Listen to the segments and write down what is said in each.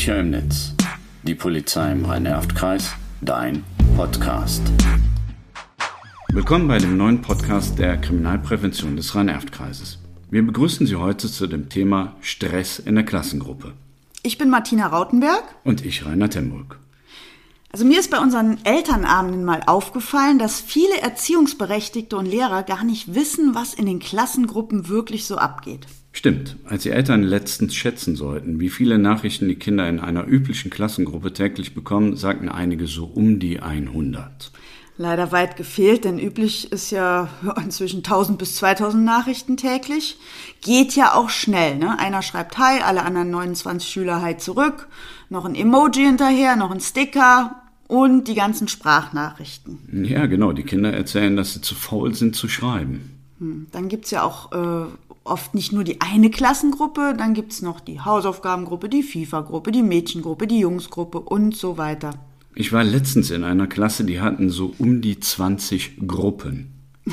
Sicher im Netz. Die Polizei im Rhein-Erft-Kreis. Dein Podcast. Willkommen bei dem neuen Podcast der Kriminalprävention des Rhein-Erft-Kreises. Wir begrüßen Sie heute zu dem Thema Stress in der Klassengruppe. Ich bin Martina Rautenberg. Und ich, Rainer Temburg. Also mir ist bei unseren Elternabenden mal aufgefallen, dass viele Erziehungsberechtigte und Lehrer gar nicht wissen, was in den Klassengruppen wirklich so abgeht. Stimmt. Als die Eltern letztens schätzen sollten, wie viele Nachrichten die Kinder in einer üblichen Klassengruppe täglich bekommen, sagten einige so um die 100. Leider weit gefehlt, denn üblich ist ja inzwischen 1000 bis 2000 Nachrichten täglich. Geht ja auch schnell, ne? Einer schreibt Hi, alle anderen 29 Schüler Hi zurück, noch ein Emoji hinterher, noch ein Sticker und die ganzen Sprachnachrichten. Ja, genau. Die Kinder erzählen, dass sie zu faul sind zu schreiben. Hm, dann gibt's ja auch äh, oft nicht nur die eine Klassengruppe, dann gibt's noch die Hausaufgabengruppe, die FIFA-Gruppe, die Mädchengruppe, die Jungsgruppe und so weiter. Ich war letztens in einer Klasse, die hatten so um die 20 Gruppen.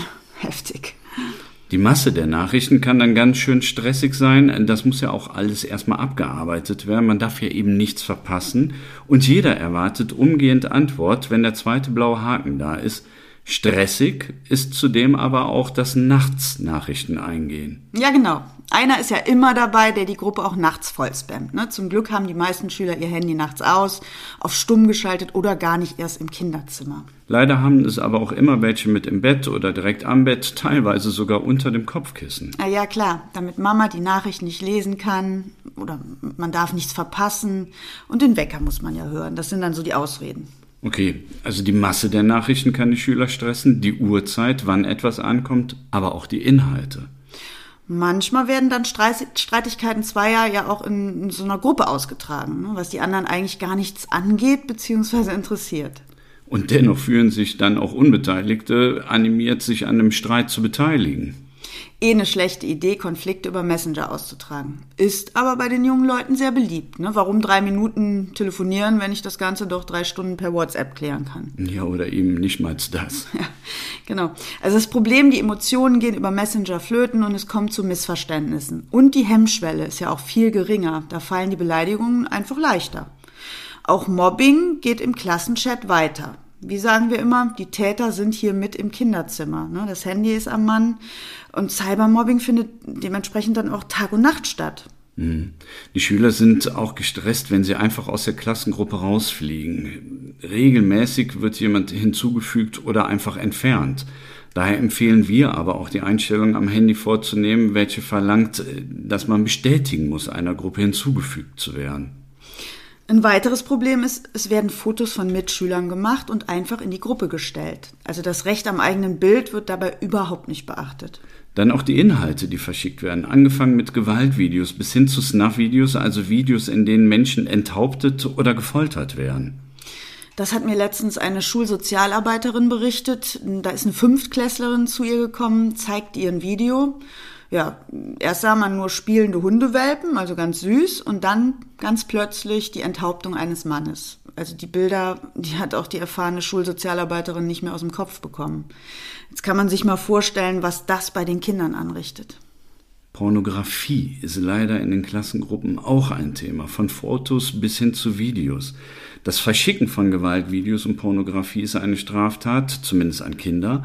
Die Masse der Nachrichten kann dann ganz schön stressig sein. Das muss ja auch alles erstmal abgearbeitet werden. Man darf ja eben nichts verpassen. Und jeder erwartet umgehend Antwort, wenn der zweite blaue Haken da ist. Stressig ist zudem aber auch das Nachtsnachrichten eingehen. Ja, genau. Einer ist ja immer dabei, der die Gruppe auch nachts voll spammt. Ne? Zum Glück haben die meisten Schüler ihr Handy nachts aus, auf stumm geschaltet oder gar nicht erst im Kinderzimmer. Leider haben es aber auch immer welche mit im Bett oder direkt am Bett, teilweise sogar unter dem Kopfkissen. Ah ja, klar, damit Mama die Nachricht nicht lesen kann oder man darf nichts verpassen und den Wecker muss man ja hören. Das sind dann so die Ausreden. Okay, also die Masse der Nachrichten kann die Schüler stressen, die Uhrzeit, wann etwas ankommt, aber auch die Inhalte. Manchmal werden dann Streitigkeiten zweier ja auch in, so einer Gruppe ausgetragen, ne, was die anderen eigentlich gar nichts angeht bzw. interessiert. Und dennoch fühlen sich dann auch Unbeteiligte animiert, sich an dem Streit zu beteiligen eh eine schlechte Idee, Konflikte über Messenger auszutragen. Ist aber bei den jungen Leuten sehr beliebt. Ne? Warum drei Minuten telefonieren, wenn ich das Ganze doch drei Stunden per WhatsApp klären kann? Ja, oder eben nicht mal das. Ja, genau. Also das Problem, die Emotionen gehen über Messenger flöten und es kommt zu Missverständnissen. Und die Hemmschwelle ist ja auch viel geringer. Da fallen die Beleidigungen einfach leichter. Auch Mobbing geht im Klassenchat weiter wie sagen wir immer, die Täter sind hier mit im Kinderzimmer. Ne? Das Handy ist am Mann und Cybermobbing findet dementsprechend dann auch Tag und Nacht statt. Mhm. Die Schüler sind auch gestresst, wenn sie einfach aus der Klassengruppe rausfliegen. Regelmäßig wird jemand hinzugefügt oder einfach entfernt. Daher empfehlen wir aber auch die Einstellung am Handy vorzunehmen, welche verlangt, dass man bestätigen muss, einer Gruppe hinzugefügt zu werden. Ein weiteres Problem ist, es werden Fotos von Mitschülern gemacht und einfach in die Gruppe gestellt. Also das Recht am eigenen Bild wird dabei überhaupt nicht beachtet. Dann auch die Inhalte, die verschickt werden, angefangen mit Gewaltvideos bis hin zu Snuff-Videos, also Videos, in denen Menschen enthauptet oder gefoltert werden. Das hat mir letztens eine Schulsozialarbeiterin berichtet. Da ist eine Fünftklässlerin zu ihr gekommen, zeigt ihr ein Video ja, erst sah man nur spielende Hundewelpen, also ganz süß, und dann ganz plötzlich die Enthauptung eines Mannes. Also die Bilder, die hat auch die erfahrene Schulsozialarbeiterin nicht mehr aus dem Kopf bekommen. Jetzt kann man sich mal vorstellen, was das bei den Kindern anrichtet. Pornografie ist leider in den Klassengruppen auch ein Thema, von Fotos bis hin zu Videos. Das Verschicken von Gewaltvideos und Pornografie ist eine Straftat, zumindest an Kinder,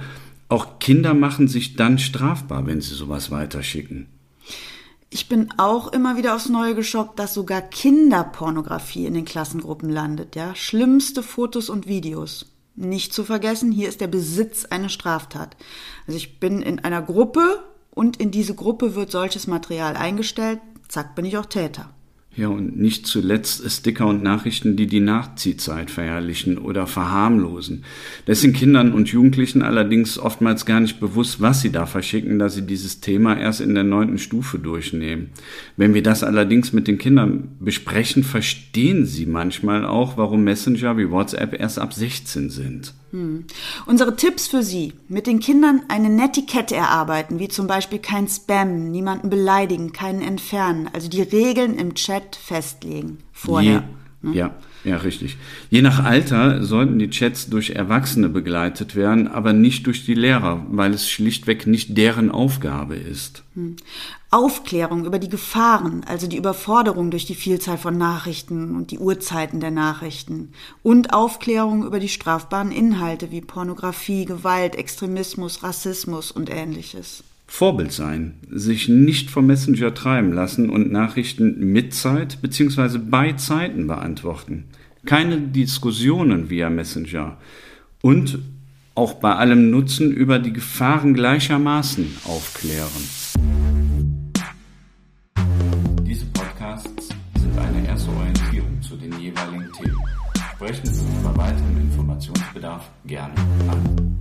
auch Kinder machen sich dann strafbar, wenn sie sowas weiterschicken. Ich bin auch immer wieder aufs Neue geschockt, dass sogar Kinderpornografie in den Klassengruppen landet, ja. Schlimmste Fotos und Videos. Nicht zu vergessen, hier ist der Besitz eine Straftat. Also ich bin in einer Gruppe und in diese Gruppe wird solches Material eingestellt. Zack, bin ich auch Täter. Ja, und nicht zuletzt Sticker und Nachrichten, die die Nachziehzeit verherrlichen oder verharmlosen. Das sind Kindern und Jugendlichen allerdings oftmals gar nicht bewusst, was sie da verschicken, da sie dieses Thema erst in der neunten Stufe durchnehmen. Wenn wir das allerdings mit den Kindern besprechen, verstehen sie manchmal auch, warum Messenger wie WhatsApp erst ab 16 sind. Hm. Unsere Tipps für Sie. Mit den Kindern eine Netiquette erarbeiten, wie zum Beispiel kein Spam, niemanden beleidigen, keinen entfernen. Also die Regeln im Chat festlegen. Vorher. Je, ne? Ja. Ja, richtig. Je nach Alter sollten die Chats durch Erwachsene begleitet werden, aber nicht durch die Lehrer, weil es schlichtweg nicht deren Aufgabe ist. Hm. Aufklärung über die Gefahren, also die Überforderung durch die Vielzahl von Nachrichten und die Uhrzeiten der Nachrichten. Und Aufklärung über die strafbaren Inhalte wie Pornografie, Gewalt, Extremismus, Rassismus und ähnliches. Vorbild sein, sich nicht vom Messenger treiben lassen und Nachrichten mit Zeit bzw. bei Zeiten beantworten. Keine Diskussionen via Messenger und auch bei allem Nutzen über die Gefahren gleichermaßen aufklären. Diese Podcasts sind eine erste Orientierung zu den jeweiligen Themen. Sprechen Sie bei weiterem Informationsbedarf gerne an.